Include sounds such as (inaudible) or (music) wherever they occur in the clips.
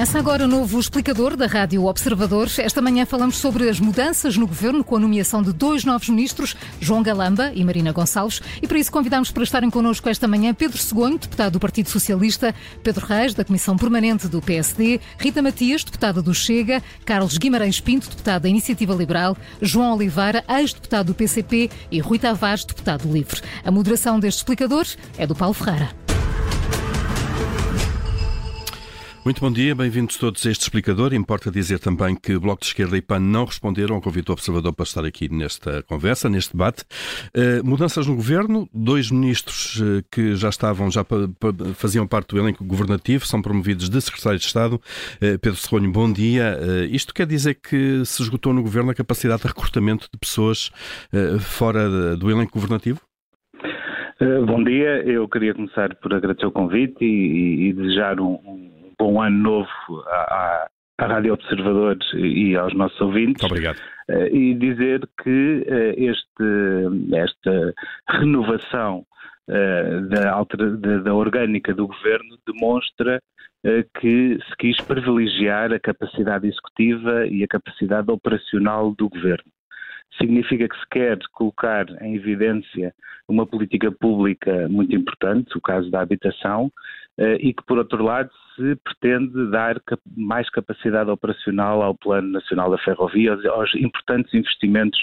Começa agora o novo explicador da Rádio Observador. Esta manhã falamos sobre as mudanças no governo com a nomeação de dois novos ministros, João Galamba e Marina Gonçalves. E para isso convidamos para estarem connosco esta manhã Pedro Segonho, deputado do Partido Socialista, Pedro Reis, da Comissão Permanente do PSD, Rita Matias, deputada do Chega, Carlos Guimarães Pinto, deputado da Iniciativa Liberal, João Oliveira, ex-deputado do PCP e Rui Tavares, deputado livre. A moderação deste explicador é do Paulo Ferreira. Muito bom dia, bem-vindos todos a este explicador. Importa dizer também que Bloco de Esquerda e PAN não responderam ao convite do Observador para estar aqui nesta conversa, neste debate. Uh, mudanças no governo, dois ministros uh, que já estavam, já faziam parte do elenco governativo, são promovidos de secretário de Estado. Uh, Pedro Serronho, bom dia. isto quer dizer que se esgotou no governo a capacidade de recrutamento de pessoas fora do elenco governativo? Bom dia, eu queria começar por agradecer o convite e, e desejar um, um bom ano novo à, à Rádio Observadores e aos nossos ouvintes. Muito obrigado. Uh, e dizer que uh, este, esta renovação uh, da, alter, da, da, orgânica do governo demonstra que se quis privilegiar a capacidade executiva e a capacidade operacional do governo significa que se quer colocar em evidência uma política pública muito importante, o caso da habitação, eh, e que, por outro lado, se pretende dar mais capacidade operacional ao Plano Nacional da Ferrovia, aos importantes investimentos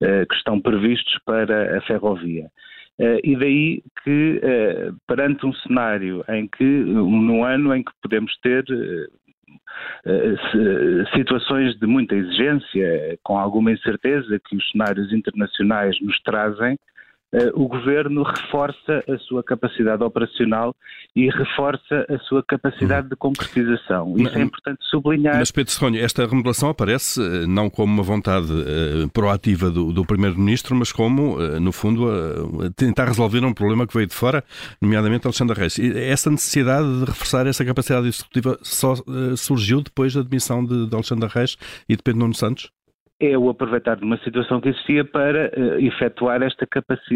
eh, que estão previstos para a ferrovia. Uh, e daí que, uh, perante um cenário em que, num ano em que podemos ter uh, situações de muita exigência, com alguma incerteza que os cenários internacionais nos trazem, o governo reforça a sua capacidade operacional e reforça a sua capacidade de concretização. Isso mas, é importante sublinhar. Mas, Pedro Serronho, esta remodelação aparece uh, não como uma vontade uh, proativa do, do Primeiro-Ministro, mas como, no fundo, tentar resolver um problema que veio de fora, nomeadamente Alexandre Reis. E essa necessidade de reforçar essa capacidade executiva só surgiu depois da admissão de, de Alexandre Reis e de Pedro Nuno Santos? É o aproveitar de uma situação que existia para uh, efetuar esta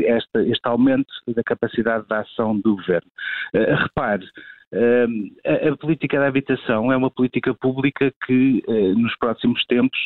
esta, este aumento da capacidade de ação do governo. Uh, repare, Uh, a, a, política da habitação é uma política pública que, uh, nos próximos tempos,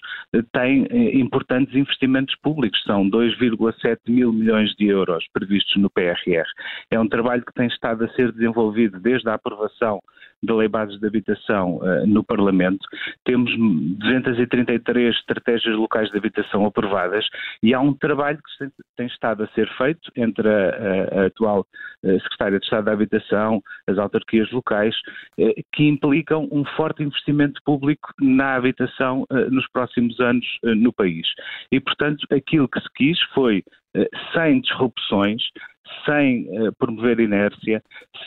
tem importantes investimentos públicos. São 2,7 mil milhões de euros previstos no PRR. É um trabalho que tem estado a ser desenvolvido desde a aprovação da Lei Bases de Habitação uh, no Parlamento. Temos 233 estratégias locais de habitação aprovadas e há um trabalho que tem estado a ser feito entre a, a atual uh, Secretária de Estado da Habitação, as autarquias locais, uh, que implicam um forte investimento público na habitação nos próximos anos no país. E, portanto, aquilo que se quis foi, sem disrupções, sem uh, promover inércia,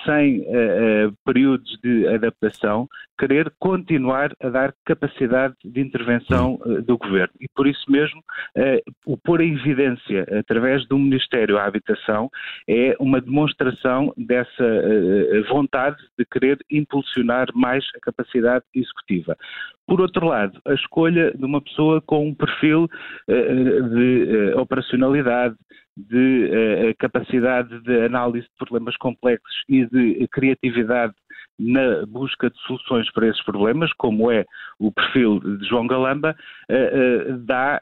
sem uh, uh, períodos de adaptação, querer continuar a dar capacidade de intervenção do governo. E por isso mesmo, o pôr em evidência através do Ministério à Habitação é uma demonstração dessa vontade de querer impulsionar mais a capacidade executiva. Por outro lado, a escolha de uma pessoa com um perfil de operacionalidade, de uh, capacidade de análise de problemas complexos e de criatividade na busca de soluções para esses problemas, como é o perfil de João Galamba, uh, uh, dá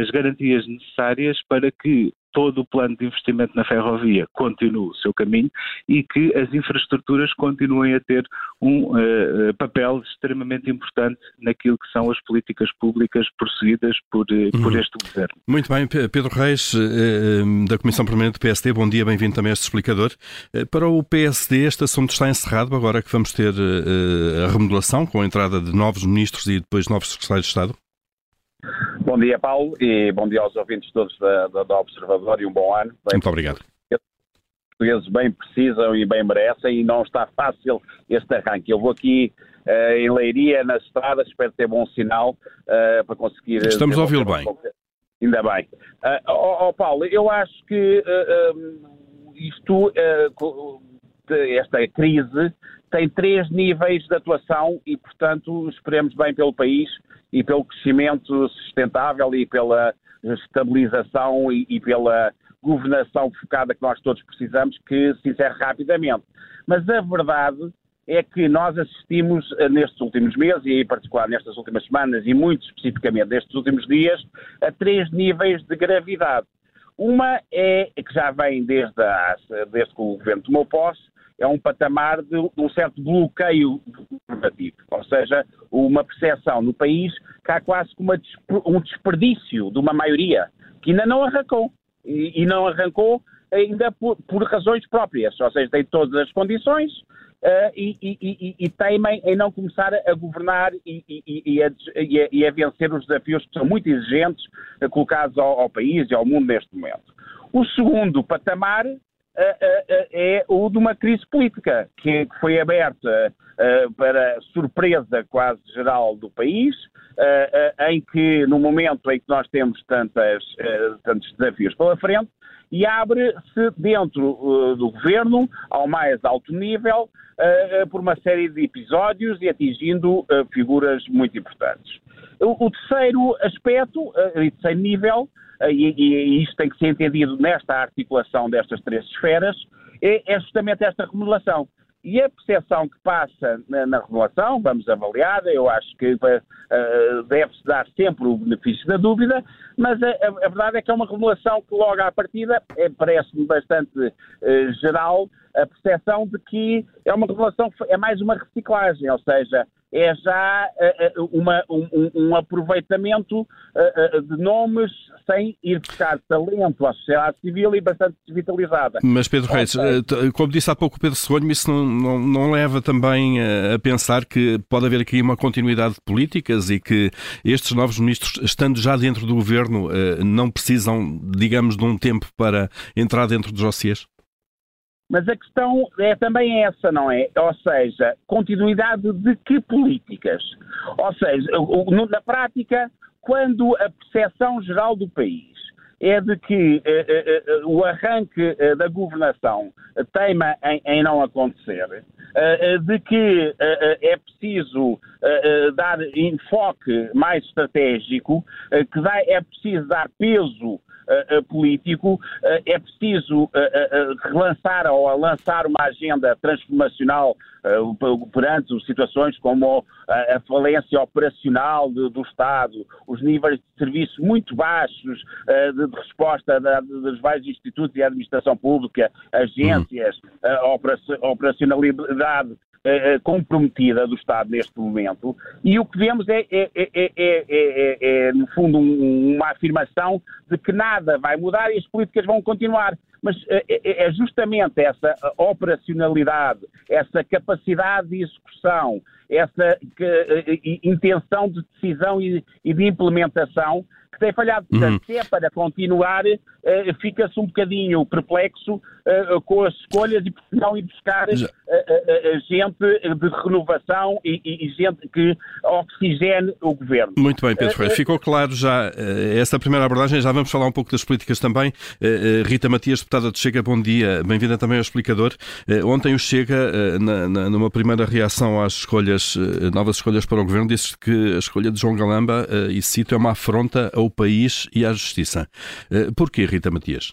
as garantias necessárias para que todo o plano de investimento na ferrovia continue o seu caminho e que as infraestruturas continuem a ter um uh, papel extremamente importante naquilo que são as políticas públicas prosseguidas por, uh, por uhum. este governo. Muito bem, Pedro Reis, uh, da Comissão Permanente do PSD, bom dia, bem-vindo também a este explicador. Para o PSD, este assunto está encerrado agora que vamos ter a remodelação com a entrada de novos ministros e depois novos secretários de Estado? Bom dia, Paulo, e bom dia aos ouvintes todos da, da, da Observador e um bom ano. Bem, Muito obrigado. Os portugueses bem precisam e bem merecem e não está fácil este arranque. Eu vou aqui uh, em Leiria, nas estradas, espero ter bom sinal uh, para conseguir... Estamos a ouvi-lo bem. Ainda bem. Uh, oh, oh, Paulo, eu acho que um, isto, esta crise, tem três níveis de atuação e, portanto, esperemos bem pelo país e pelo crescimento sustentável e pela estabilização e, e pela governação focada que nós todos precisamos que se encerre rapidamente. Mas a verdade é que nós assistimos nestes últimos meses, e em particular nestas últimas semanas, e muito especificamente nestes últimos dias, a três níveis de gravidade. Uma é que já vem desde, a, desde que o governo tomou posse, é um patamar de, um certo bloqueio governativo, ou seja, uma percepção no país que há quase uma, um desperdício de uma maioria que ainda não arrancou. E, não arrancou ainda por, por, razões próprias, ou seja, tem todas as condições uh, e, e, e, teimem em não começar a governar e, a, a, a, vencer os desafios que são muito exigentes uh, colocados ao, ao país e ao mundo neste momento. O segundo patamar é o de uma crise política que foi aberta para surpresa quase geral do país, em que no momento em que nós temos tantas, tantos desafios pela frente, e abre-se dentro do governo, ao mais alto nível, por uma série de episódios e atingindo figuras muito importantes. O, terceiro aspecto, e terceiro nível, e, e isto tem que ser entendido nesta articulação destas três esferas, é, é justamente esta remodelação. E a percepção que passa na, na remodelação, vamos avaliar, eu acho que uh, deve-se dar sempre o benefício da dúvida, mas a, a, a, verdade é que é uma remodelação que logo à partida é, parece-me bastante uh, geral a percepção de que é uma remodelação, é mais uma reciclagem, ou seja, é já uh, uma, um, um, aproveitamento uh, de nomes sem ir buscar talento à sociedade civil e bastante desvitalizada. Mas Pedro Reis, como disse há pouco o Pedro Segonho, isso não, não, não, leva também a pensar que pode haver aqui uma continuidade de políticas e que estes novos ministros, estando já dentro do governo, não precisam, digamos, de um tempo para entrar dentro dos dossiês? Mas a questão é também essa, não é? Ou seja, continuidade de que políticas? Ou seja, na prática, quando a percepção geral do país é de que eh, eh, eh o arranque da governação teima em, não acontecer, de que é preciso dar enfoque mais estratégico, que é preciso dar peso político, uh, é preciso relançar ou lançar uma agenda transformacional perante situações como a, falência operacional do Estado, os níveis de serviço muito baixos de, resposta dos vários institutos e administração pública, agências, uhum. operacionalidade eh, eh, comprometida do Estado neste momento e o que vemos é, é, é, é no fundo, um, uma afirmação de que nada vai mudar e as políticas vão continuar. Mas é justamente essa operacionalidade, essa capacidade de execução, essa que, intenção de decisão e, e de implementação que tem falhado. Portanto, uhum. se é para continuar, uh, fica-se um bocadinho perplexo uh, com as escolhas e por não ir buscar uh, gente de renovação e, e, gente que oxigene o governo. Muito bem, Pedro Freire. Ficou claro já essa primeira abordagem. Já vamos falar um pouco das políticas também. Rita Matias, deputada do Chega, bom dia. Bem-vinda também ao Explicador. Ontem o Chega, na, na, numa primeira reação às escolhas, novas escolhas para o governo, disse que a escolha de João Galamba, e cito, é uma afronta ao país e à justiça. Eh, porquê, Rita Matias?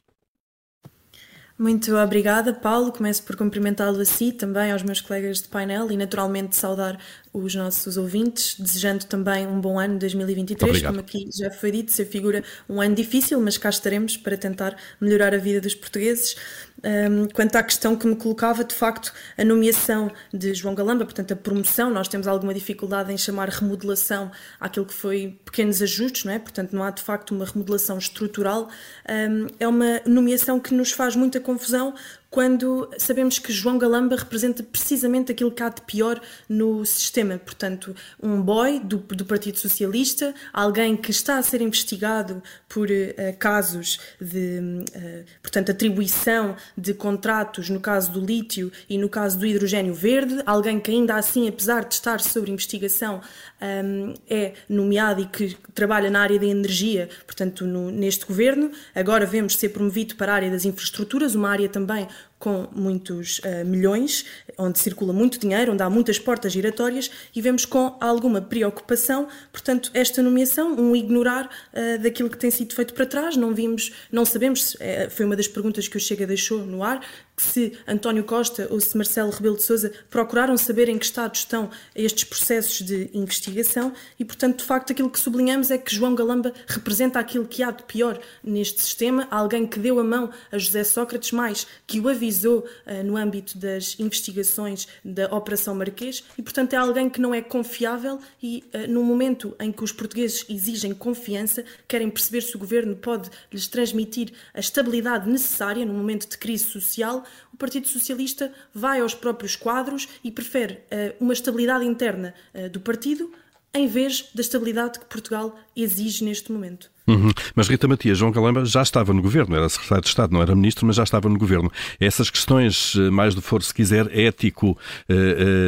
Muito obrigada, Paulo. Começo por cumprimentá-lo a si, também aos meus colegas de painel e naturalmente saudar os nossos ouvintes, desejando também um bom ano 2023. Obrigado. Como aqui já foi dito, se figura um ano difícil, mas cá estaremos para tentar melhorar a vida dos portugueses. Um, quanto à questão que me colocava, de facto, a nomeação de João Galamba, portanto, a promoção, nós temos alguma dificuldade em chamar remodelação àquilo que foi pequenos ajustes, não é? Portanto, não há de facto uma remodelação estrutural. Um, é uma nomeação que nos faz muita confusão quando sabemos que João Galamba representa precisamente aquilo que há de pior no sistema. Portanto, um boy do, do Partido Socialista, alguém que está a ser investigado por uh, casos de, uh, portanto, atribuição de contratos no caso do lítio e no caso do hidrogênio verde, alguém que ainda assim, apesar de estar sob investigação, um, é nomeado e que trabalha na área da energia, portanto, no, neste governo. Agora vemos ser promovido para a área das infraestruturas, uma área também com muitos uh, milhões, onde circula muito dinheiro, onde há muitas portas giratórias e vemos com alguma preocupação, portanto, esta nomeação, um ignorar uh, daquilo que tem sido feito para trás, não vimos, não sabemos, uh, foi uma das perguntas que o Chega deixou no ar, se António Costa ou se Marcelo Rebelo de Sousa procuraram saber em que estado estão estes processos de investigação. E, portanto, de facto, aquilo que sublinhamos é que João Galamba representa aquilo que há de pior neste sistema, alguém que deu a mão a José Sócrates, mais que o uh, no âmbito das investigações da Operação Marquês e, portanto, é alguém que não é confiável e, uh, no momento em que os portugueses exigem confiança, querem perceber se o governo pode lhes transmitir a estabilidade necessária no momento de crise social, o Partido Socialista vai aos próprios quadros e prefere uh, uma estabilidade interna do partido em vez da estabilidade que Portugal exige neste momento. Uhum. Mas Rita Matias, João Calamba já estava no governo, era secretário de Estado, não era ministro, mas já estava no governo. Essas questões, eh, mais do foro, se quiser, ético,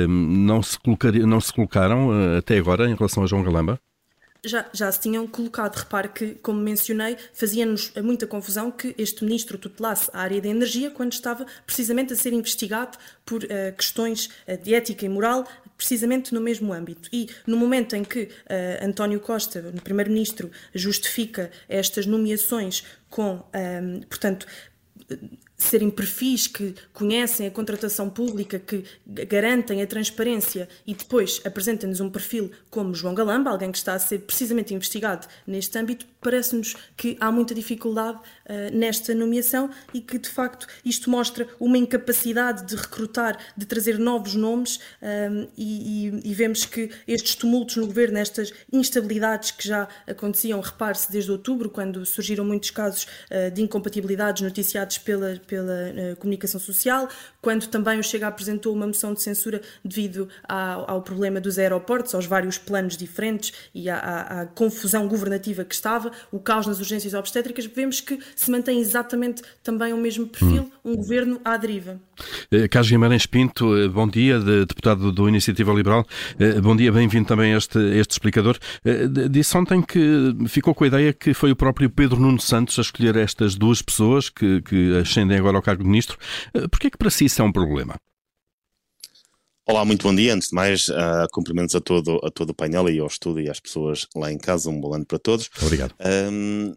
não se, não se colocaram até agora em relação a João Galamba? já, já se tinham colocado. Repare que, como mencionei, fazia-nos muita confusão que este ministro tutelasse a área da energia quando estava precisamente a ser investigado por uh, questões de ética e moral, precisamente no mesmo âmbito. E no momento em que uh, António Costa, o primeiro-ministro, justifica estas nomeações com, um, portanto, serem perfis que conhecem a contratação pública, que garantem a transparência e depois apresentem-nos um perfil como João Galamba, alguém que está a ser precisamente investigado neste âmbito, parece-nos que há muita dificuldade uh, nesta nomeação e que, de facto, isto mostra uma incapacidade de recrutar, de trazer novos nomes uh, e, e, e, vemos que estes tumultos no governo, estas instabilidades que já aconteciam, repare-se, desde outubro, quando surgiram muitos casos uh, de incompatibilidades noticiados pela, pela comunicação social, quando também o Chega apresentou uma moção de censura devido ao, ao problema dos aeroportos, aos vários planos diferentes e à, à, à confusão governativa que estava, o caos nas urgências obstétricas, vemos que se mantém exatamente também o mesmo perfil, hum. um governo à deriva. Eh, Carlos Guimarães Pinto, eh, bom dia, de, deputado do Iniciativa Liberal. Eh, bom dia, bem-vindo também a este, este explicador. Disse ontem que ficou com a ideia que foi o próprio Pedro Nuno Santos a escolher estas duas pessoas que, que ascendem agora ao cargo de ministro. Porquê é que para si isso é um problema? Olá, muito bom dia. Antes de mais, uh, cumprimentos a todo, a todo o painel e ao estudo e às pessoas lá em casa. Um bom ano para todos. Obrigado. Um,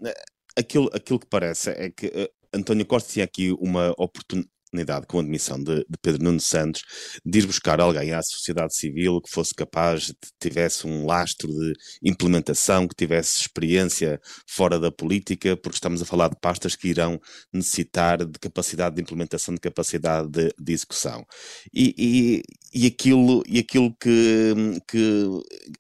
aquilo, aquilo que parece é que uh, António Costa tinha aqui uma oportunidade oportunidade, com a admissão de, de, Pedro Nuno Santos, de ir buscar alguém à sociedade civil que fosse capaz, de, tivesse um lastro de implementação, que tivesse experiência fora da política, porque estamos a falar de pastas que irão necessitar de capacidade de implementação, de capacidade de, de execução. E, e, aquilo, e aquilo que, que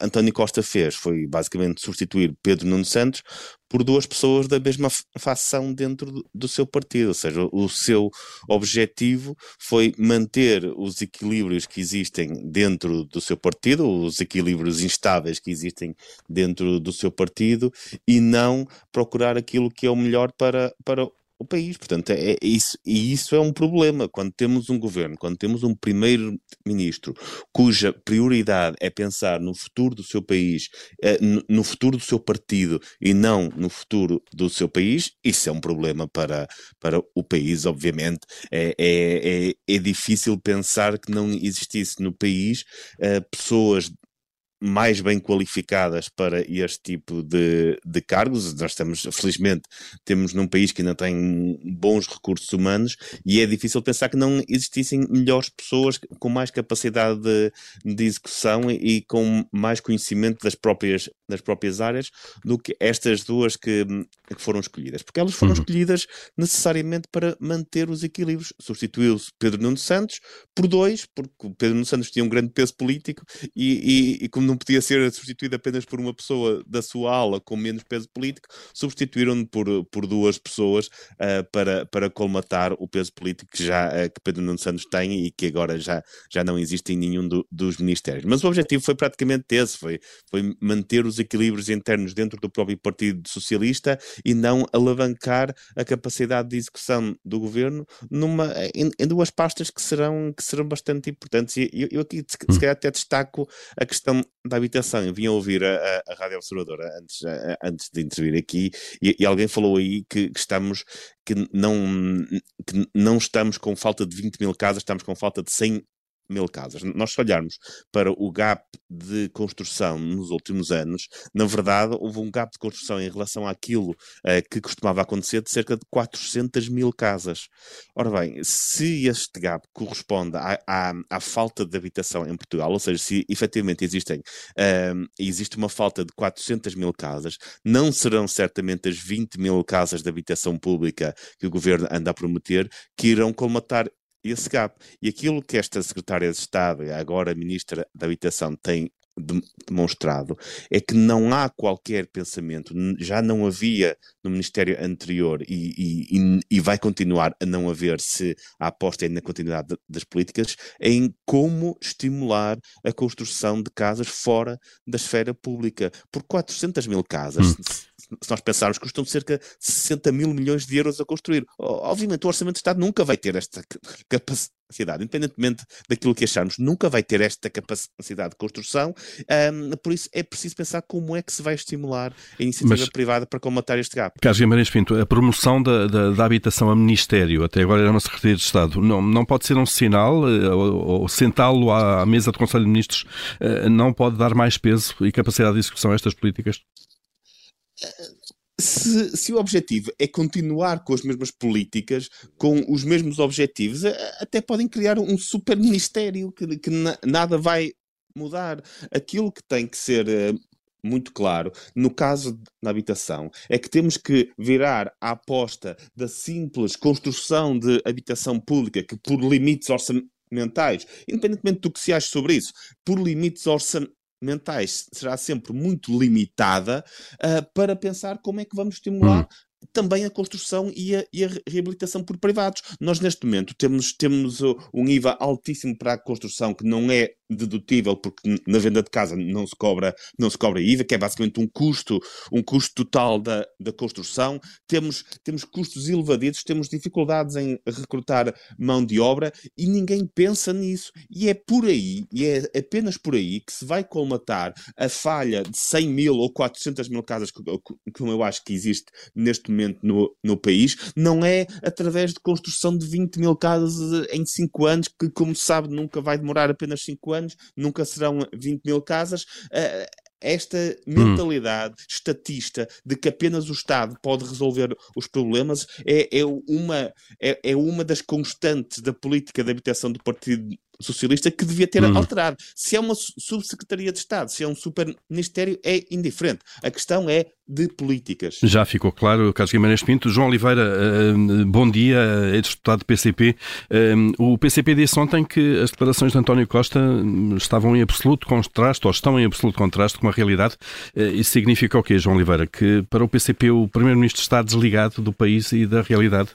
António Costa fez foi basicamente substituir Pedro Nuno Santos por duas pessoas da mesma facção dentro do, do, seu partido, ou seja, o seu objetivo foi manter os equilíbrios que existem dentro do seu partido, os equilíbrios instáveis que existem dentro do seu partido e não procurar aquilo que é o melhor para, para o país. Portanto, é, é, isso, e isso é um problema. Quando temos um governo, quando temos um primeiro-ministro cuja prioridade é pensar no futuro do seu país, é, no, futuro do seu partido e não no futuro do seu país, isso é um problema para, para o país, obviamente. É, é, é, é difícil pensar que não existisse no país é, pessoas mais bem qualificadas para este tipo de, de cargos. Nós estamos, felizmente, temos num país que ainda tem bons recursos humanos e é difícil pensar que não existissem melhores pessoas com mais capacidade de, de execução e, com mais conhecimento das próprias, das próprias áreas do que estas duas que, que foram escolhidas. Porque elas foram uhum. escolhidas necessariamente para manter os equilíbrios. Substituiu-se Pedro Nuno Santos por dois, porque Pedro Nuno Santos tinha um grande peso político e, e, e como não podia ser substituído apenas por uma pessoa da sua ala com menos peso político, substituíram-no por, por duas pessoas uh, para, para colmatar o peso político que já uh, que Pedro Nuno Santos tem e que agora já, já não existe em nenhum do, dos ministérios. Mas o objetivo foi praticamente esse, foi, foi manter os desequilíbrios internos dentro do próprio Partido Socialista e não alavancar a capacidade de execução do governo numa, em, em duas pastas que serão, que serão bastante importantes. E eu, eu aqui, se, se calhar, até destaco a questão da habitação. Eu vim ouvir a, a, a Rádio Observadora antes, a, antes de intervir aqui e, e, alguém falou aí que, que estamos que não, que não estamos com falta de 20 mil casas, estamos com falta de 100 mil casas. Nós, se olharmos para o gap de construção nos últimos anos, na verdade, houve um gap de construção em relação àquilo uh, que costumava acontecer de cerca de 400 mil casas. Ora bem, se este gap corresponde à, à, à falta de habitação em Portugal, ou seja, se efetivamente existem, uh, existe uma falta de 400 mil casas, não serão certamente as 20 mil casas de habitação pública que o governo anda a prometer que irão colmatar esse gap. E aquilo que esta secretária de Estado, agora ministra da Habitação, tem demonstrado é que não há qualquer pensamento, já não havia no Ministério anterior e, e, e, vai continuar a não haver se a aposta é na continuidade das políticas, em como estimular a construção de casas fora da esfera pública. Por 400 mil casas, hum se nós pensarmos, custam cerca de 60 mil milhões de euros a construir. Obviamente, o Orçamento de Estado nunca vai ter esta capacidade, independentemente daquilo que acharmos, nunca vai ter esta capacidade de construção. Um, por isso, é preciso pensar como é que se vai estimular a iniciativa Mas, privada para combater este gap. Carlos Guimarães Pinto, a promoção da, da, da, habitação a Ministério, até agora era uma Secretaria de Estado, não, não pode ser um sinal, eh, ou, ou sentá-lo à mesa do Conselho de Ministros, eh, não pode dar mais peso e capacidade de execução a estas políticas? Se, se, o objetivo é continuar com as mesmas políticas, com os mesmos objetivos, até podem criar um super ministério que, que na, nada vai mudar. Aquilo que tem que ser uh, muito claro, no caso da habitação, é que temos que virar a aposta da simples construção de habitação pública, que por limites orçamentais, independentemente do que se ache sobre isso, por limites orçamentais, mentais será sempre muito limitada uh, para pensar como é que vamos estimular hum também a construção e a, e a, reabilitação por privados. Nós, neste momento, temos, temos um IVA altíssimo para a construção que não é dedutível, porque na venda de casa não se cobra, não se cobra IVA, que é basicamente um custo, um custo total da, da construção. Temos, temos custos elevadíssimos, temos dificuldades em recrutar mão de obra e ninguém pensa nisso. E é por aí, e é apenas por aí que se vai colmatar a falha de 100 mil ou 400 mil casas, como eu acho que existe neste momento no, no país, não é através de construção de 20 mil casas em 5 anos, que, como se sabe, nunca vai demorar apenas 5 anos anos, nunca serão 20 mil casas. Uh, esta mentalidade hum. estatista de que apenas o Estado pode resolver os problemas é, é, uma, é, é uma das constantes da política de habitação do Partido Socialista que devia ter hum. alterado. Se é uma subsecretaria de Estado, se é um super-ministério, é indiferente. A questão é de políticas. Já ficou claro, Carlos Guimarães Pinto. João Oliveira, uh, bom dia, é deputado do PCP. O PCP disse ontem que as declarações de António Costa hum, estavam em absoluto contraste, ou estão em absoluto contraste com a realidade. Isso significa o quê, João Oliveira? Que para o PCP o Primeiro-Ministro está desligado do país e da realidade?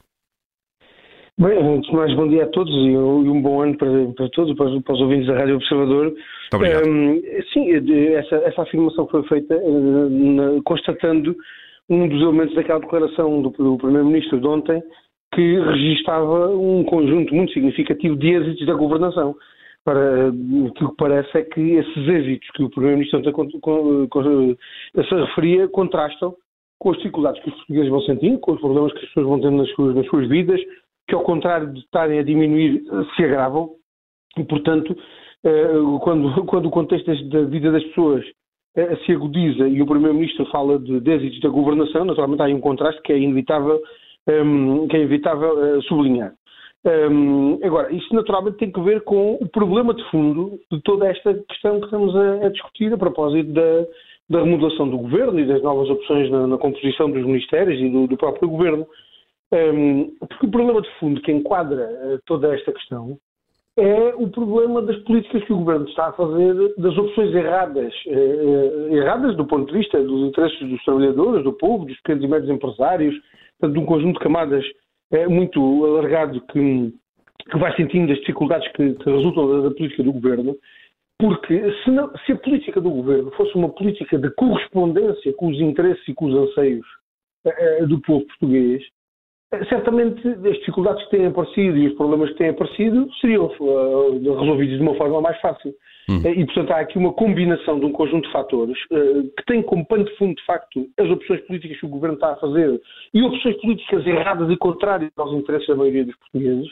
Bem, antes de mais, bom dia a todos e um bom ano para, para todos, para os, para os ouvintes da Rádio Observador. Um, sim, essa, essa afirmação foi feita uh, na, constatando um dos elementos daquela declaração do, do Primeiro-Ministro de ontem, que registava um conjunto muito significativo de êxitos da governação. Para, o que parece é que esses êxitos que o Primeiro-Ministro se referia contrastam com as dificuldades que os portugueses vão sentindo, com os problemas que as pessoas vão tendo nas suas, nas suas vidas, que ao contrário de estarem a diminuir, se agravam, e portanto, eh, quando, (laughs) quando o contexto da vida das pessoas eh, se agudiza e o Primeiro-Ministro fala de, êxitos da governação, naturalmente há aí um contraste que é inevitável, ehm, que é inevitável uh, sublinhar. Ehm, agora, isso naturalmente tem que ver com o problema de fundo de toda esta questão que estamos a, a discutir a propósito da, da remodelação do governo e das novas opções na, na composição dos ministérios e do, do próprio governo. Um, porque o problema de fundo que enquadra uh, toda esta questão é o problema das políticas que o governo está a fazer, das opções erradas, uh, erradas do ponto de vista dos interesses dos trabalhadores, do povo, dos pequenos e médios empresários, portanto, de um conjunto de camadas muito alargado que, que vai sentindo as dificuldades que, que resultam da, da, política do governo. Porque se, não, se, a política do governo fosse uma política de correspondência com os interesses e com os anseios do povo português, certamente as dificuldades que têm aparecido e os problemas que têm aparecido seriam uh, resolvidos de uma forma mais fácil. Hum. E, portanto, há aqui uma combinação de um conjunto de fatores que tem como pano de fundo, de facto, as opções políticas que o governo está a fazer e opções políticas erradas e contrárias aos interesses da maioria dos portugueses,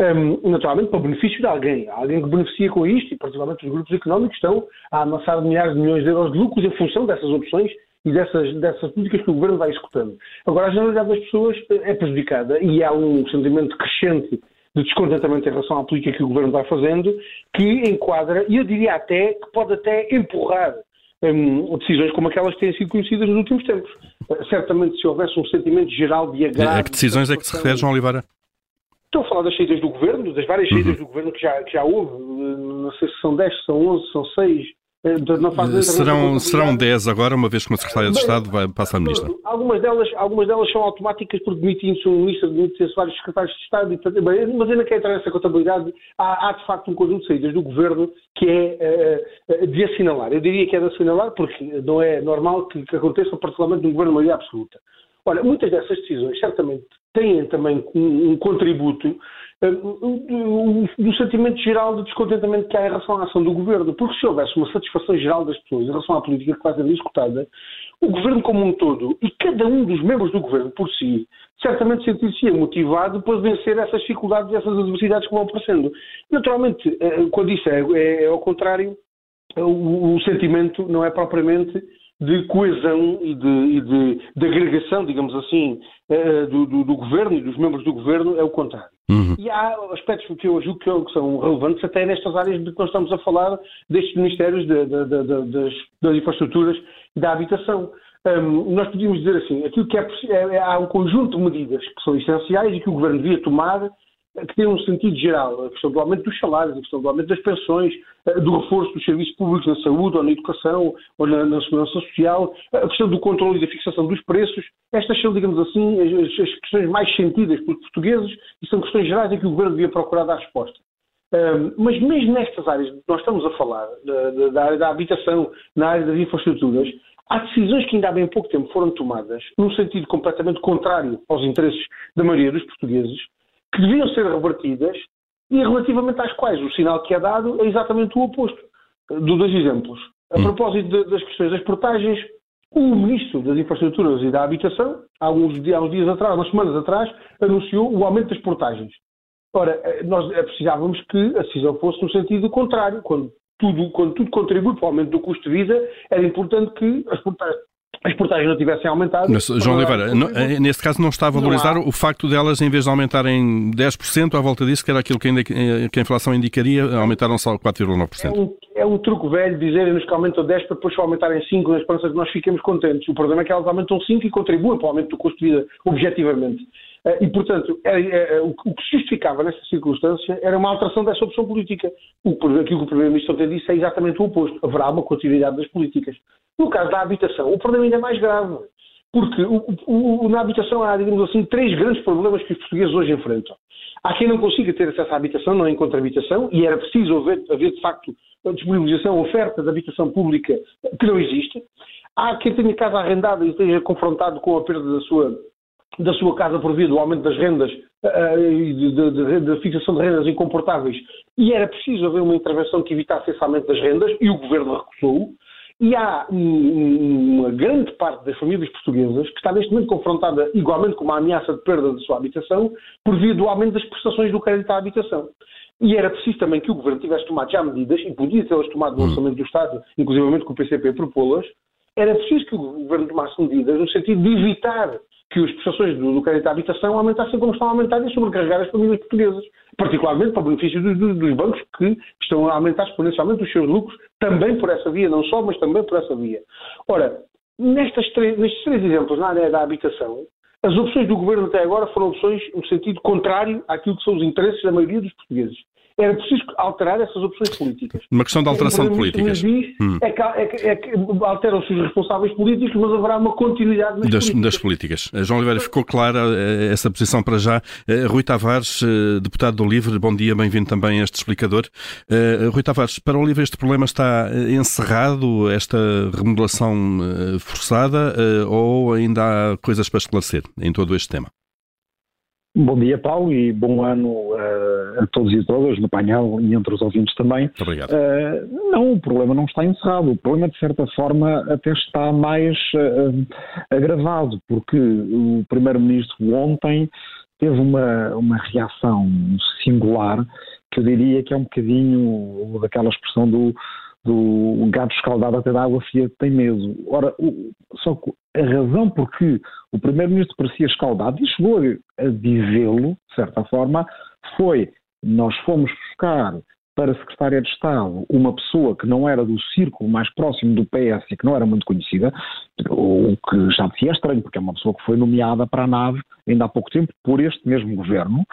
um, naturalmente para o benefício de alguém. Há alguém que beneficia com isto e, particularmente, os grupos económicos estão a amassar milhares de milhões de euros de lucros em função dessas opções e dessas, dessas políticas que o governo vai executando. Agora, a generalidade das pessoas é prejudicada e há um sentimento crescente de descontentamento em relação à política que o governo vai fazendo, que enquadra, e eu diria até, que pode até empurrar um, decisões como aquelas que têm sido conhecidas nos últimos tempos. Uh, certamente, se houvesse um sentimento geral de agrado... A que decisões é que se refere, João Oliveira? Estou a falar das saídas do governo, das várias saídas uhum. do governo que já, que já houve. Não sei se são 10, são 11, são 6. Eh, serão, serão 10 agora, uma vez que uma secretária de Estado vai, passa a ministra. Algumas delas, algumas delas são automáticas porque demitindo-se um ministro, demitindo-se vários secretários de Estado, e, mas ainda quero entrar nessa contabilidade. Há, há, de facto um conjunto de saídas do governo que é uh, de assinalar. Eu diria que é de assinalar porque não é normal que, que aconteça, particularmente no governo de maioria absoluta. Ora, muitas dessas decisões certamente têm também um, um contributo uh, do sentimento geral de descontentamento que há em relação à ação do governo, porque se houvesse uma satisfação geral das pessoas em relação à política que vai ser o governo como um todo e cada um dos membros do governo por si certamente sentir-se motivado para vencer essas dificuldades e essas adversidades que vão aparecendo. Naturalmente, uh, quando isso é, é, é ao contrário, o, o sentimento não é propriamente de coesão e de, e de, de agregação, digamos assim, uh, do, do, do, governo e dos membros do governo é o contrário. Uhum. E há aspectos que eu julgo que são relevantes até nestas áreas de que nós estamos a falar, destes ministérios de, das, das, infraestruturas e da habitação. Um, nós podíamos dizer assim, aquilo que é, é, há um conjunto de medidas que são essenciais e que o governo devia tomar que tem um sentido geral, a questão do aumento dos salários, a questão do aumento das pensões, eh, do reforço dos serviços públicos na saúde ou na educação ou na, na segurança social, a questão do controle e da fixação dos preços. Estas são, digamos assim, as, as questões mais sentidas pelos portugueses e são questões gerais em que o governo devia procurar dar resposta. Um, mas mesmo nestas áreas que nós estamos a falar, da, da, área da habitação, na área das infraestruturas, há decisões que ainda há bem pouco tempo foram tomadas num sentido completamente contrário aos interesses da maioria dos portugueses que deviam ser revertidas e relativamente às quais o sinal que é dado é exatamente o oposto. Do dois exemplos. A hum. propósito de, das questões das portagens, o Ministro das Infraestruturas e da Habitação, há uns, há uns dias atrás, umas semanas atrás, anunciou o aumento das portagens. Ora, eh, nós eh, precisávamos que a decisão fosse no sentido contrário. Quando tudo, quando tudo contribui para o aumento do custo de vida, era importante que as portagens, as portagens não tivessem aumentado. Mas, João Oliveira, eh, neste caso não está a valorizar o facto delas, em vez de aumentarem 10%, à volta disso, que era aquilo que, eh, a inflação indicaria, aumentaram só 4,9%. É um, é um truque velho dizerem-nos que aumentam 10% para depois só aumentarem 5% na esperança de que nós fiquemos contentes. O problema é que elas aumentam 5% e contribuem para o aumento do custo de vida, objetivamente. Eh, e, portanto, é, é, o que justificava nessa circunstância era uma alteração dessa opção política. O, aquilo que o Primeiro-Ministro ontem disse é exatamente o oposto. Haverá uma continuidade das políticas. No caso da habitação, o problema ainda é mais grave. Porque o, o, na habitação há, digamos assim, três grandes problemas que os portugueses hoje enfrentam. Há quem não consiga ter acesso à habitação, não encontra habitação, e era preciso haver, haver de facto, a disponibilização, oferta de habitação pública que não existe. Há quem tenha casa arrendada e esteja confrontado com a perda da sua da sua casa por via do aumento das rendas uh, e da fixação de rendas incomportáveis. E era preciso haver uma intervenção que evitasse esse aumento das rendas e o governo recusou. E há um, uma grande parte das famílias portuguesas que está neste momento confrontada igualmente com uma ameaça de perda da sua habitação por via do aumento das prestações do crédito à habitação. E era preciso também que o Governo tivesse tomado já medidas, e podia tê-las tomado no hum. Orçamento do Estado, inclusive com o PCP propô-las, era preciso que o Governo tomasse medidas no sentido de evitar que as prestações do, do crédito à habitação aumentassem como estão a aumentar e sobrecarregar as famílias portuguesas, particularmente para o benefício dos, dos, dos, bancos que estão a aumentar exponencialmente os seus lucros, também por essa via, não só, mas também por essa via. Ora, nestes três, nestes três exemplos na área da habitação, as opções do governo até agora foram opções no sentido contrário àquilo que são os interesses da maioria dos portugueses. Era preciso alterar essas opções políticas. Uma questão de alteração de políticas. Diz, hum. é que, é que, é que alteram-se os responsáveis políticos, mas haverá uma continuidade nas das políticas. Das políticas. Eh, João Oliveira, ficou clara eh, essa posição para já. Eh, Rui Tavares, deputado do Livre, bom dia, bem-vindo também a este explicador. Rui Tavares, para o Livre este problema está encerrado, esta remodelação forçada, ou ainda há coisas para esclarecer em todo este tema? Bom dia, Paulo, e bom ano uh, a todos e todas no painel e entre os ouvintes também. Uh, não, o problema não está encerrado. O problema, de certa forma, até está mais uh, agravado, porque o Primeiro-Ministro ontem teve uma, uma reação singular, que eu diria que é um bocadinho daquela expressão do do gato escaldado até da água fria tem medo. Ora, o, só que a razão por que o Primeiro-Ministro parecia escaldado, e chegou a dizê-lo, de certa forma, foi nós fomos buscar para Secretária de Estado uma pessoa que não era do círculo mais próximo do PS e que não era muito conhecida, o que já se é estranho, porque é uma pessoa que foi nomeada para a nave ainda há pouco tempo por este mesmo governo,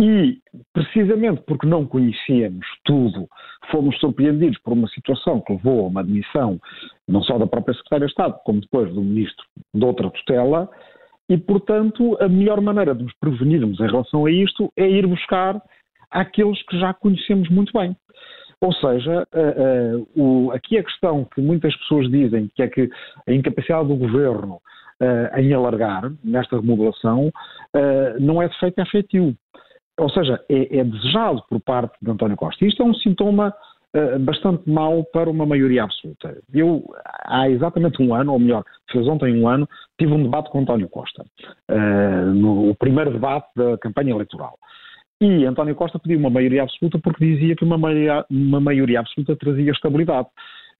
e precisamente porque não conhecíamos tudo, fomos surpreendidos por uma situação que levou a uma admissão não só da própria Secretária de Estado, como depois do Ministro de outra tutela, e, portanto, a melhor maneira de nos prevenirmos em relação a isto é ir buscar àqueles que já conhecemos muito bem. Ou seja, uh, uh, o, aqui a questão que muitas pessoas dizem, que é que a incapacidade do governo uh, em alargar nesta remodelação não é de feito efetivo. Ou seja, é, é, desejado por parte de António Costa. Isto é um sintoma bastante mau para uma maioria absoluta. Eu, há exatamente um ano, ou melhor, fez ontem um ano, tive um debate com António Costa, no primeiro debate da campanha eleitoral. E António Costa pediu uma maioria absoluta porque dizia que uma maioria, uma maioria absoluta trazia estabilidade.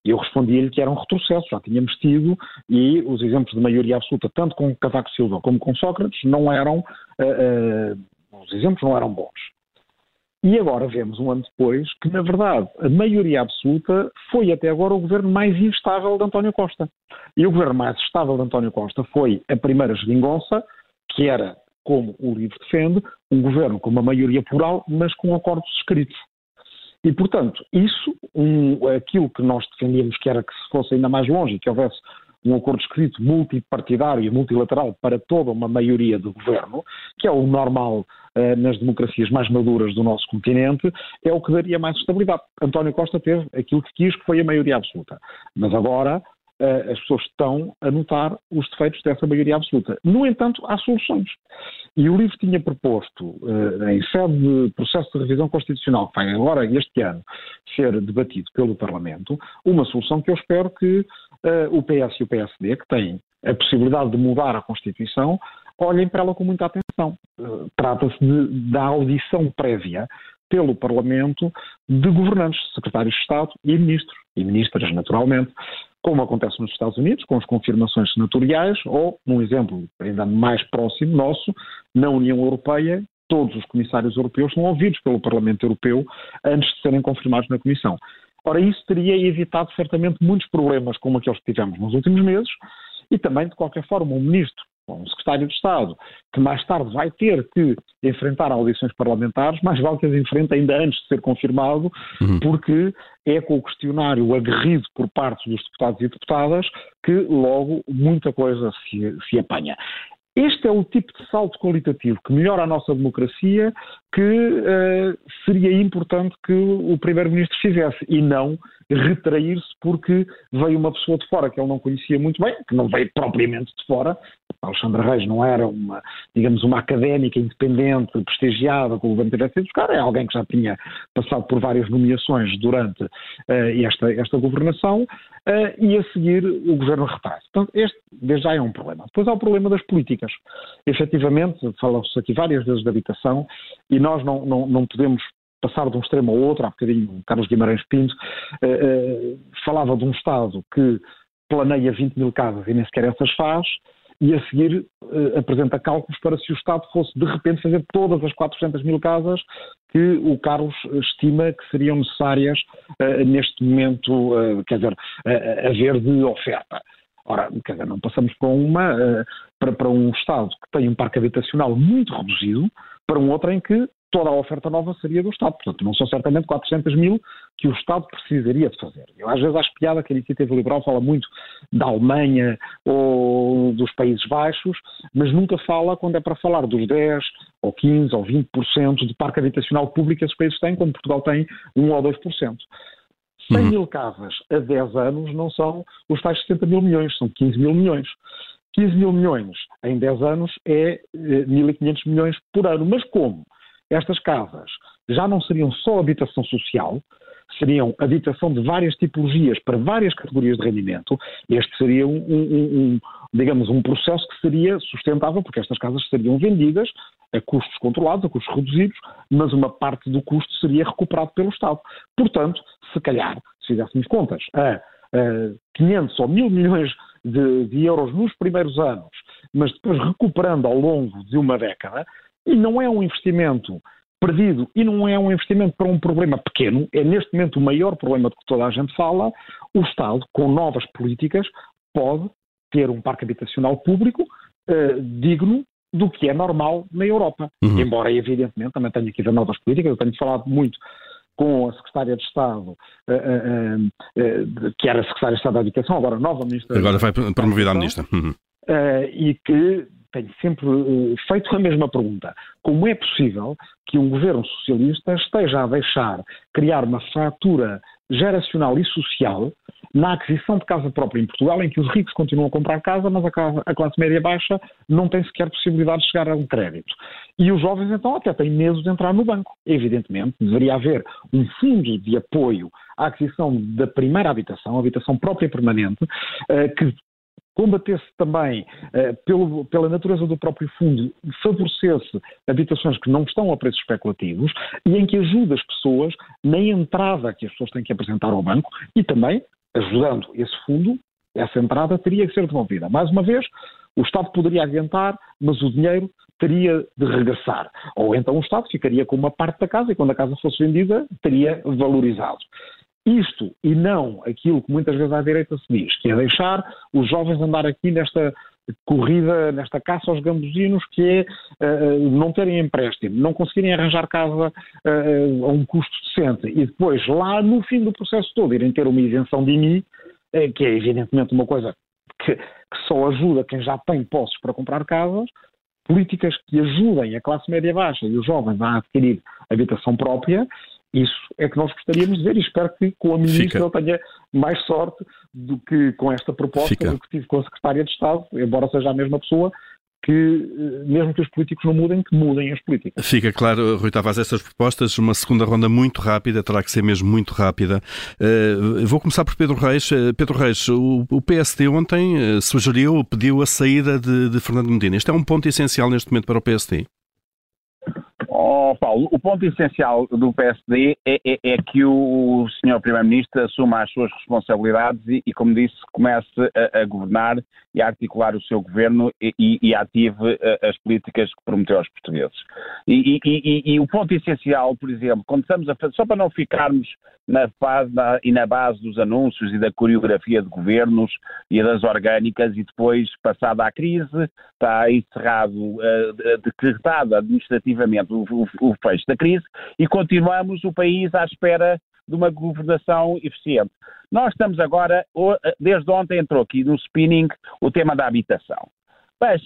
E eu respondi-lhe que era um retrocesso, já tínhamos tido, e os exemplos de maioria absoluta, tanto com Cavaco Silva como com Sócrates, não eram, uh, uh, os exemplos não eram bons. E agora vemos, um ano depois, que, na verdade, a maioria absoluta foi até agora o governo mais instável de António Costa. E o governo mais estável de António Costa foi a primeira geringonça, que era como o livro defende, um governo com uma maioria plural, mas com acordos escritos. E, portanto, isso, um, aquilo que nós defendíamos que era que se fosse ainda mais longe, que houvesse um acordo escrito multipartidário e multilateral para toda uma maioria do governo, que é o normal uh, nas democracias mais maduras do nosso continente, é o que daria mais estabilidade. António Costa teve aquilo que quis, que foi a maioria absoluta. Mas agora as pessoas estão a notar os defeitos dessa maioria absoluta. No entanto, há soluções. E o livro tinha proposto, uh, em sede de processo de revisão constitucional, que vai agora, este ano, ser debatido pelo Parlamento, uma solução que eu espero que uh, o PS e o PSD, que têm a possibilidade de mudar a Constituição, olhem para ela com muita atenção. Trata-se da audição prévia pelo Parlamento de governantes, secretários de Estado e ministros, e ministras, naturalmente, como acontece nos Estados Unidos, com as confirmações senatoriais, ou, num exemplo ainda mais próximo nosso, na União Europeia, todos os comissários europeus são ouvidos pelo Parlamento Europeu antes de serem confirmados na Comissão. Ora, isso teria evitado certamente muitos problemas como aqueles que tivemos nos últimos meses e também, de qualquer forma, um ministro um secretário de Estado, que mais tarde vai ter que enfrentar audições parlamentares, mais vale que as enfrente ainda antes de ser confirmado, uhum. porque é com o questionário aguerrido por parte dos deputados e deputadas que logo muita coisa se, se apanha. Este é o tipo de salto qualitativo que melhora a nossa democracia, que uh, seria importante que o Primeiro-Ministro fizesse e não retrair-se porque veio uma pessoa de fora que ele não conhecia muito bem, que não veio propriamente de fora, Alexandre Reis não era uma, digamos, uma académica independente, prestigiada, que o governo tivesse ido buscar, é alguém que já tinha passado por várias nomeações durante uh, esta, esta governação uh, e a seguir o governo retrai. Portanto, este desde já é um problema. Depois há o problema das políticas. Efetivamente, falou-se aqui várias vezes de habitação e nós não, não, não podemos passar de um extremo ao outro, há bocadinho Carlos Guimarães Pinto uh, falava de um Estado que planeia 20 mil casas e nem sequer essas faz, e a seguir uh, apresenta cálculos para se o Estado fosse de repente fazer todas as 400 mil casas que o Carlos estima que seriam necessárias uh, neste momento, uh, quer dizer, haver de oferta. Ora, quer dizer, não passamos para, uma, para, para um Estado que tem um parque habitacional muito reduzido, para um outro em que toda a oferta nova seria do Estado. Portanto, não são certamente 400 mil que o Estado precisaria de fazer. Eu às vezes acho piada que a iniciativa liberal fala muito da Alemanha ou dos Países Baixos, mas nunca fala quando é para falar dos 10 ou 15 ou 20% de parque habitacional público que esses países têm, quando Portugal tem 1 ou 2%. 100 uhum. mil casas a 10 anos não são os tais 60 mil milhões, são 15 mil milhões. 15 mil milhões em 10 anos é 1.500 eh, milhões por ano. Mas como estas casas já não seriam só habitação social, seriam habitação de várias tipologias para várias categorias de rendimento, este seria um, um, um, digamos, um processo que seria sustentável, porque estas casas seriam vendidas a custos controlados, a custos reduzidos, mas uma parte do custo seria recuperado pelo Estado. Portanto, se calhar, se fizéssemos contas a, a 500 ou 1000 milhões de, de euros nos primeiros anos, mas depois recuperando ao longo de uma década, e não é um investimento perdido e não é um investimento para um problema pequeno, é neste momento o maior problema de que toda a gente fala, o Estado, com novas políticas, pode ter um parque habitacional público uh, digno do que é normal na Europa. Uhum. Embora, evidentemente, também tenha aqui novas políticas, eu tenho falado muito com a Secretária de Estado, uh, uh, que era Secretária de Estado da Habitação, agora nova Ministra. Agora vai promovida a Ministra. Uhum. e que tenho sempre feito a mesma pergunta. Como é possível que um governo socialista esteja a deixar criar uma fratura geracional e social na aquisição de casa própria em Portugal, em que os ricos continuam a comprar casa, mas a classe média baixa não tem sequer possibilidade de chegar a um crédito. E os jovens, então, até têm medo de entrar no banco. Evidentemente, deveria haver um fundo de apoio à aquisição da primeira habitação, habitação própria permanente, eh, que combatesse também, eh, pelo, pela natureza do próprio fundo, favorecesse habitações que não estão a preços especulativos e em que ajude as pessoas na entrada que as pessoas têm que apresentar ao banco e também, ajudando esse fundo, essa entrada teria que ser devolvida. Mais uma vez, o Estado poderia adiantar, mas o dinheiro teria de regressar. Ou então o Estado ficaria com uma parte da casa e quando a casa fosse vendida, teria valorizado. Isto e não aquilo que muitas vezes à direita se diz, que é deixar os jovens andar aqui nesta corrida, nesta caça aos gambuzinos, que é uh, não terem empréstimo, não conseguirem arranjar casa uh, a um custo decente. E depois, lá no fim do processo todo, irem ter uma isenção de IMI, uh, que é evidentemente uma coisa que, que só ajuda quem já tem posses para comprar casas, políticas que ajudem a classe média baixa e os jovens a adquirir habitação própria, isso é que nós gostaríamos de ver e espero que com a Ministra ele tenha mais sorte do que com esta proposta Fica. do que tive com a Secretária de Estado, embora seja a mesma pessoa, que, eh, mesmo que os políticos não mudem, que mudem as políticas. Fica claro, Rui Tavares, estas propostas, uma segunda ronda muito rápida, terá que ser mesmo muito rápida. Uh, vou começar por Pedro Reis. Uh, Pedro Reis, o, o PSD ontem uh, sugeriu, pediu a saída de, de Fernando Medina. Este é um ponto essencial neste momento para o PSD. Paulo, o ponto essencial do PSD é, é, é que o, Sr. Primeiro-Ministro assuma as suas responsabilidades e, e como disse, comece a, a, governar e a articular o seu governo e, e ative a, as políticas que prometeu aos portugueses. E, e, o ponto essencial, por exemplo, quando estamos a fazer, só para não ficarmos na fase e na base dos anúncios e da coreografia de governos e das orgânicas e depois, passada a crise, está encerrado, uh, decretado administrativamente o, o, o fecho da crise e continuamos o país à espera de uma governação eficiente. Nós estamos agora, desde ontem entrou aqui no spinning o tema da habitação. Mas,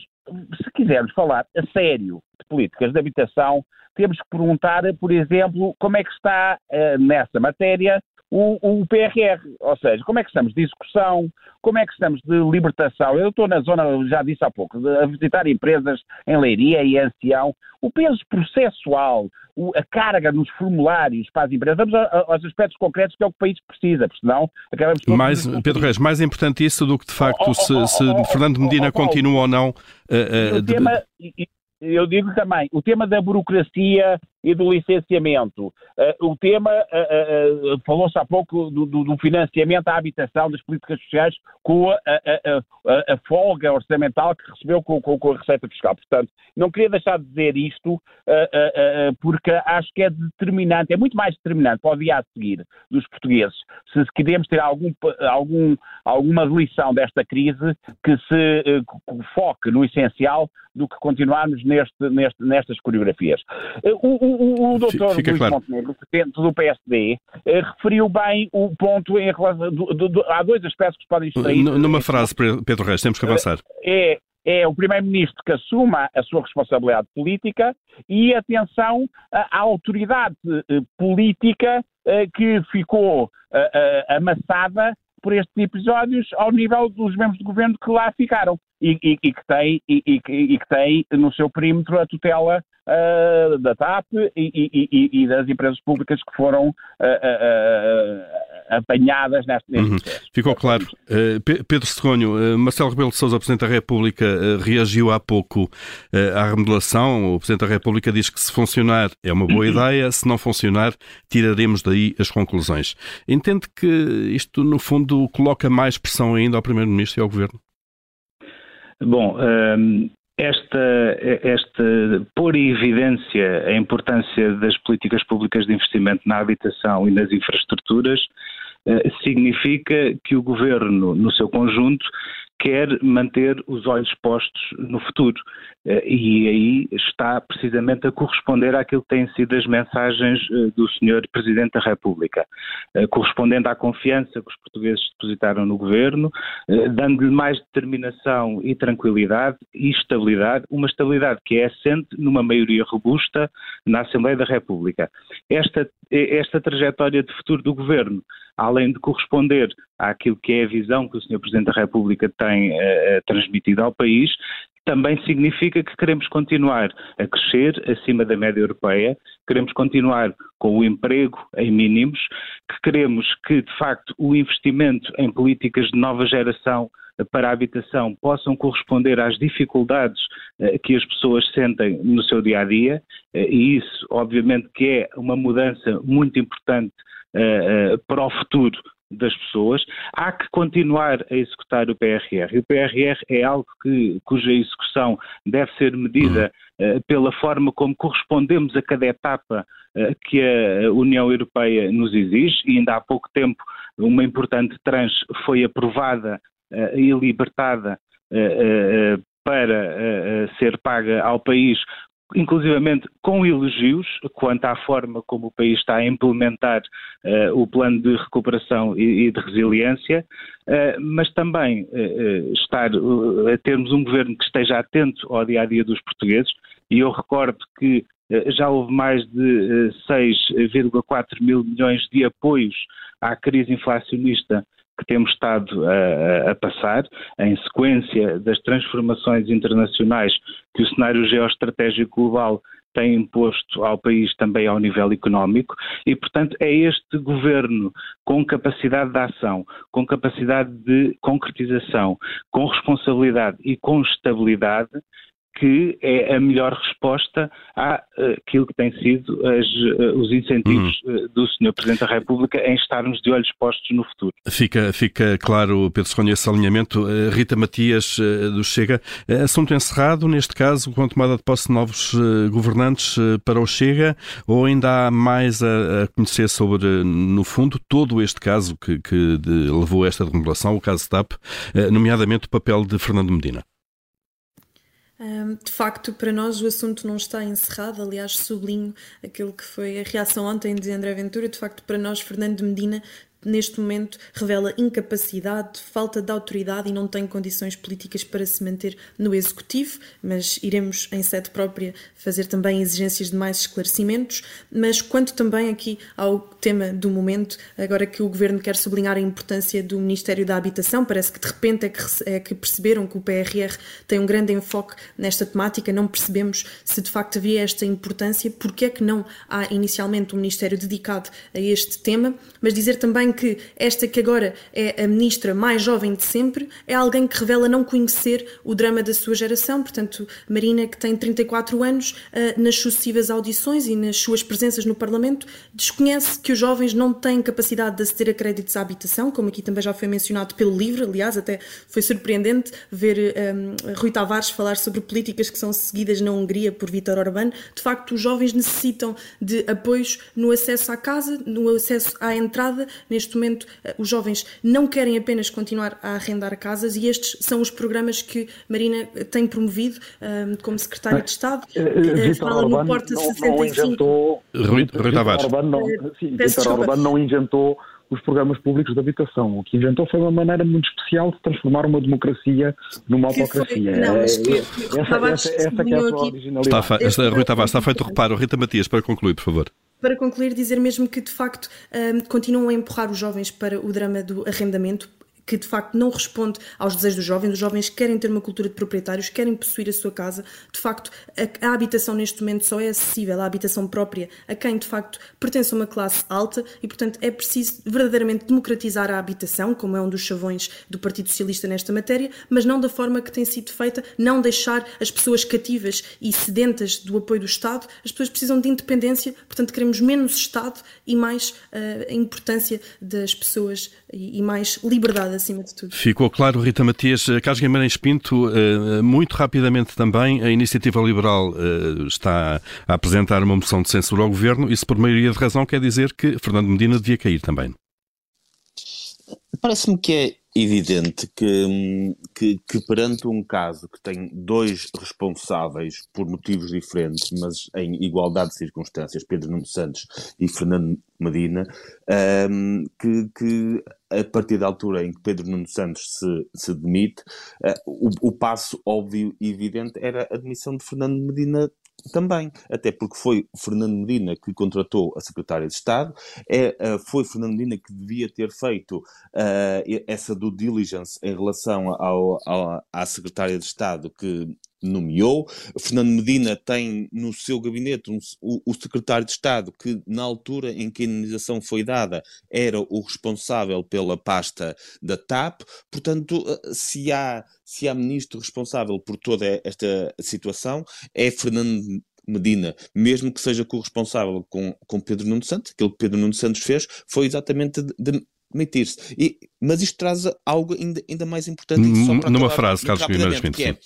se quisermos falar a sério de políticas de habitação, temos que perguntar, por exemplo, como é que está uh, nessa matéria o, o, PRR, ou seja, como é que estamos de execução, como é que estamos de libertação. Eu estou na zona, já disse há pouco, de, a visitar empresas em Leiria e Ancião. O peso processual, o, a carga nos formulários para as empresas, vamos a, a, aos aspectos concretos que é o que o país precisa, porque senão acabamos... Mais, Pedro Reis, mais importante isso do que de facto oh, oh, se, se oh, oh, Fernando Medina oh, continua ou não... Uh, uh, o tema, de eu digo também, o tema da burocracia e do licenciamento. Uh, o tema, uh, uh, falou-se há pouco do, do, financiamento à habitação das políticas sociais com a, a, a, a folga orçamental que recebeu com, com, com, a Receita Fiscal. Portanto, não queria deixar de dizer isto porque acho que é determinante, é muito mais determinante para o dia a seguir dos portugueses, se queremos ter algum, algum, alguma lição desta crise que se foque no essencial do que continuarmos neste, neste, nestas coreografias. O, o, o doutor Luís claro. Montenegro, presidente do PSD, eh, referiu bem o ponto em relação. Do, do, do, há dois aspectos que podem extrair. Numa frase, Pedro Reis, temos que avançar. É, é o primeiro-ministro que assuma a sua responsabilidade política e atenção à autoridade eh, política eh, que ficou eh, amassada por estes episódios ao nível dos membros do governo que lá ficaram e, e, e que, tem, e, e, que tem no seu perímetro a tutela uh, da TAP e, das empresas públicas que foram uh, uh, apanhadas neste, neste uhum. Ficou claro. Pedro Segonho, Marcelo Rebelo de Sousa, Presidente da República, reagiu há pouco à remodelação. O Presidente da República diz que se funcionar é uma boa (clears throat) ideia, se não funcionar, tiraremos daí as conclusões. Entende que isto, no fundo, coloca mais pressão ainda ao Primeiro-Ministro e ao Governo? Bom, esta, esta pôr em evidência a importância das políticas públicas de investimento na habitação e nas infraestruturas eh, significa que o governo, no seu conjunto, quer manter os olhos postos no futuro. Eh, e aí está precisamente a corresponder àquilo que têm sido as mensagens eh, do Sr. Presidente da República, eh, correspondendo à confiança que os portugueses depositaram no governo, dando-lhe mais determinação e tranquilidade e estabilidade, uma estabilidade que é assente numa maioria robusta na Assembleia da República. Esta, esta trajetória de futuro do governo, além de corresponder àquilo que é a visão que o Sr. Presidente da República tem transmitido ao país, também significa que queremos continuar a crescer acima da média europeia, queremos continuar com o emprego em mínimos, que queremos que, de facto, o investimento em políticas de nova geração para a habitação possam corresponder às dificuldades eh, que as pessoas sentem no seu dia a dia, e isso, obviamente, que é uma mudança muito importante eh, para o futuro das pessoas, há que continuar a executar o PRR. E o PRR é algo que, cuja execução deve ser medida uh, pela forma como correspondemos a cada etapa uh, que a União Europeia nos exige, e ainda há pouco tempo uma importante tranche foi aprovada uh, e libertada para ser paga ao país inclusivamente com elogios quanto à forma como o país está a implementar uh, o plano de recuperação e, e de resiliência, uh, mas também uh, estar a termos um governo que esteja atento ao dia a dia dos portugueses. E eu recordo que já houve mais de 6,4 mil milhões de apoios à crise inflacionista que temos estado a, a, passar, em sequência das transformações internacionais que o cenário geoestratégico global tem imposto ao país também ao nível económico e, portanto, é este governo com capacidade de ação, com capacidade de concretização, com responsabilidade e com estabilidade que é a melhor resposta àquilo que tem sido as, eh, os incentivos uhum. do Sr. Presidente da República em estarmos de olhos postos no futuro. Fica, fica claro, Pedro Serrone, esse alinhamento. Eh, Rita Matias, do Chega, assunto encerrado, neste caso, com a tomada de posse de novos governantes para o Chega, ou ainda há mais a, conhecer sobre, no fundo, todo este caso que, que levou a esta remodelação, o caso TAP, nomeadamente o papel de Fernando Medina? De facto, para nós o assunto não está encerrado. Aliás, sublinho aquilo que foi a reação ontem de André Ventura. De facto, para nós, Fernando Medina neste momento revela incapacidade, falta de autoridade e não tem condições políticas para se manter no executivo, mas iremos em sede própria fazer também exigências de mais esclarecimentos, mas quanto também aqui ao tema do momento, agora que o governo quer sublinhar a importância do Ministério da Habitação, parece que de repente é que, é que perceberam que o PRR tem um grande enfoque nesta temática, não percebemos se de facto havia esta importância, porque é que não há inicialmente um Ministério dedicado a este tema, mas dizer também que esta que agora é a ministra mais jovem de sempre é alguém que revela não conhecer o drama da sua geração, portanto, Marina, que tem 34 anos, ah, nas sucessivas audições e nas suas presenças no Parlamento, desconhece que os jovens não têm capacidade de aceder a créditos à habitação, como aqui também já foi mencionado pelo livro, aliás, até foi surpreendente ver um, ah, Rui Tavares falar sobre políticas que são seguidas na Hungria por Vítor Orbán. De facto, os jovens necessitam de apoios no acesso à casa, no acesso à entrada, neste neste momento os jovens não querem apenas continuar a arrendar casas e estes são os programas que Marina tem promovido como Secretária de Estado. Fala no Porta não, 65. Não inventou, Rui, Rui Tavares. Não, sim, não inventou os programas públicos de habitação. O que inventou foi uma maneira muito especial de transformar uma democracia numa autocracia. Não, é, essa, essa, essa que é a sua originalidade. Está, Rui Tavares, está feito o reparo. Rita Matias, para concluir, por favor para concluir, dizer mesmo que de facto um, continuam a empurrar os jovens para o drama do arrendamento, que de facto não responde aos desejos dos jovens. Os jovens querem ter uma cultura de proprietários, querem possuir a sua casa. De facto, a, a, habitação neste momento só é acessível, a habitação própria, a quem de facto pertence a uma classe alta e, portanto, é preciso verdadeiramente democratizar a habitação, como é um dos chavões do Partido Socialista nesta matéria, mas não da forma que tem sido feita, não deixar as pessoas cativas e sedentas do apoio do Estado. As pessoas precisam de independência, portanto, queremos menos Estado e mais uh, a importância das pessoas e, mais liberdade acima de tudo. Ficou claro, Rita Matias. Eh, Carlos Guimarães Pinto, eh, muito rapidamente também, a Iniciativa Liberal eh, está a apresentar uma moção de censura ao Governo. Isso, por maioria de razão, quer dizer que Fernando Medina devia cair também. Parece-me que é evidente que, que, que, perante um caso que tem dois responsáveis por motivos diferentes, mas em igualdade de circunstâncias, Pedro Nuno Santos e Fernando Medina, um, que, que, a partir da altura em que Pedro Nuno Santos se, se demite, uh, o, o passo óbvio e evidente era a demissão de Fernando Medina também, até porque foi Fernando Medina que contratou a secretária de Estado, é, uh, foi Fernando Medina que devia ter feito uh, essa due diligence em relação ao, ao, à secretária de Estado que nomeou. Fernando Medina tem no seu gabinete um, o, o, secretário de Estado que, na altura em que a indenização foi dada, era o responsável pela pasta da TAP. Portanto, eh, se há, se há ministro responsável por toda esta situação, é Fernando Medina, mesmo que seja corresponsável com, com Pedro Nuno Santos, aquilo que Pedro Nuno Santos fez foi exatamente de, de demitir-se. Mas isto traz algo ainda, ainda mais importante. Numa frase, Carlos Pinto, que é,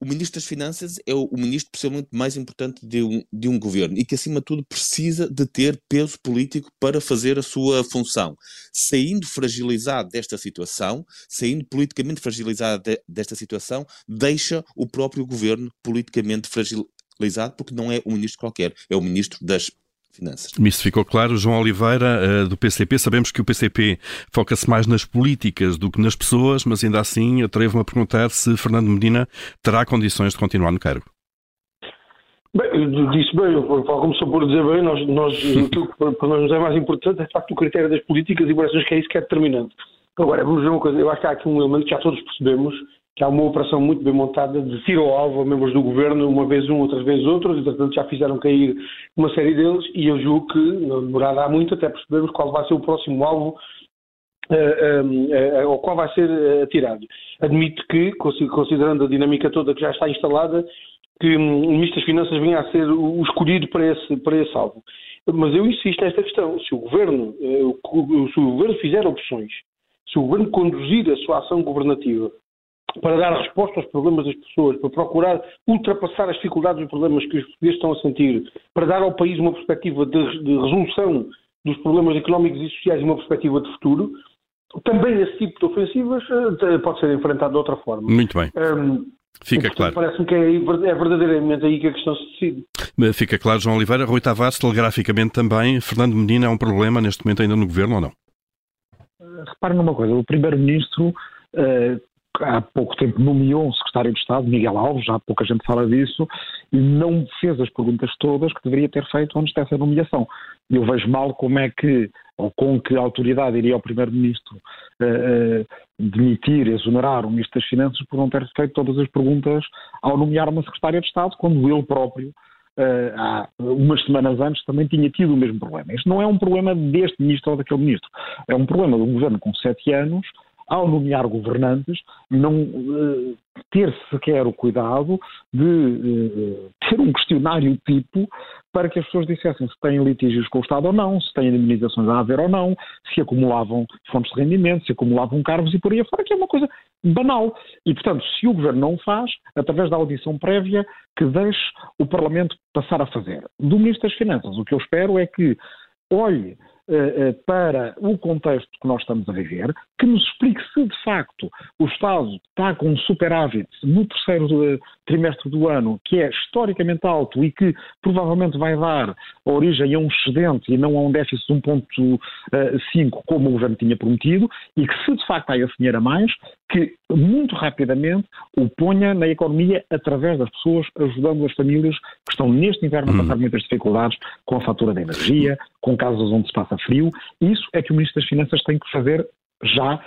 o Ministro das Finanças é o, ministro possivelmente mais importante de um, de um governo e que, acima de tudo, precisa de ter peso político para fazer a sua função. Saindo fragilizado desta situação, saindo politicamente fragilizado de, desta situação, deixa o próprio governo politicamente fragilizado, porque não é um ministro qualquer, é o ministro das finanças. Isso ficou claro. João Oliveira, eh, do PCP, sabemos que o PCP foca-se mais nas políticas do que nas pessoas, mas ainda assim atrevo-me a perguntar se Fernando Medina terá condições de continuar no cargo. Bem, disse bem, Paulo começou por dizer bem, nós, nós, (laughs) aquilo que para nós é mais importante é de facto o critério das políticas e parece que é isso que é determinante. Agora, vamos ver uma coisa, eu acho que há aqui um elemento que já todos percebemos, que há uma operação muito bem montada de tiro ao alvo a membros do governo, uma vez um, outras vezes outros, e portanto já fizeram cair uma série deles, e eu julgo que, há muito, até percebermos qual vai ser o próximo alvo uh, ao qual vai ser atirado. Admito que, considerando a dinâmica toda que já está instalada, que um, o Ministro das Finanças venha a ser o escolhido para esse, para esse alvo. Mas eu insisto nesta questão, se o Governo, se o Governo fizer opções, se o Governo conduzir a sua ação governativa para dar resposta aos problemas das pessoas, para procurar ultrapassar as dificuldades e problemas que os portugueses estão a sentir, para dar ao país uma perspectiva de, de resolução dos problemas económicos e sociais e uma perspectiva de futuro, também esse tipo de ofensivas uh, pode ser enfrentado de outra forma. Muito bem. Um, Fica claro. Parece-me que é, é, verdadeiramente aí que a questão se decide. Fica claro, João Oliveira. Rui Tavares, telegraficamente também, Fernando Medina é um problema neste momento ainda no governo ou não? Uh, repare numa coisa, o primeiro-ministro uh, há pouco tempo nomeou um secretário de Estado, Miguel Alves, já pouca gente fala disso, e não fez as perguntas todas que deveria ter feito antes dessa nomeação. Eu vejo mal como é que, ou com que autoridade iria o Primeiro-Ministro uh, uh, demitir, exonerar o Ministro das Finanças por não ter feito todas as perguntas ao nomear uma secretária de Estado, quando ele próprio Uh, há umas semanas antes também tinha tido o mesmo problema. Isto não é um problema deste ministro ou daquele ministro. É um problema de um governo com sete anos ao nomear governantes, não uh, ter sequer o cuidado de uh, ter um questionário tipo para que as pessoas dissessem se têm litígios com o Estado ou não, se têm indemnizações a haver ou não, se acumulavam fontes de rendimento, se acumulavam cargos e por aí afora, que é uma coisa banal. E, portanto, se o Governo não faz, através da audição prévia, que deixe o Parlamento passar a fazer. Do Ministro das Finanças, o que eu espero é que olhe para o contexto que nós estamos a viver, que nos explique se de facto o Estado está com superávit no terceiro trimestre do ano, que é historicamente alto e que provavelmente vai dar origem a um excedente e não a um déficit de 1,5, como o governo tinha prometido, e que se de facto há esse dinheiro a mais, que muito rapidamente o ponha na economia através das pessoas, ajudando as famílias que estão neste inverno a hum. passar muitas dificuldades com a fatura da energia, com casas onde se passa frio. Isso é que o Ministro das Finanças tem que fazer já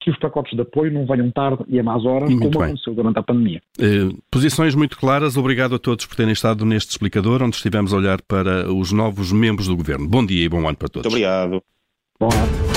que os pacotes de apoio não venham tarde e a más horas, muito como bem. aconteceu durante a pandemia. Eh, posições muito claras. Obrigado a todos por terem estado neste explicador, onde estivemos a olhar para os novos membros do Governo. Bom dia e bom ano para todos. Muito obrigado. Bom ano.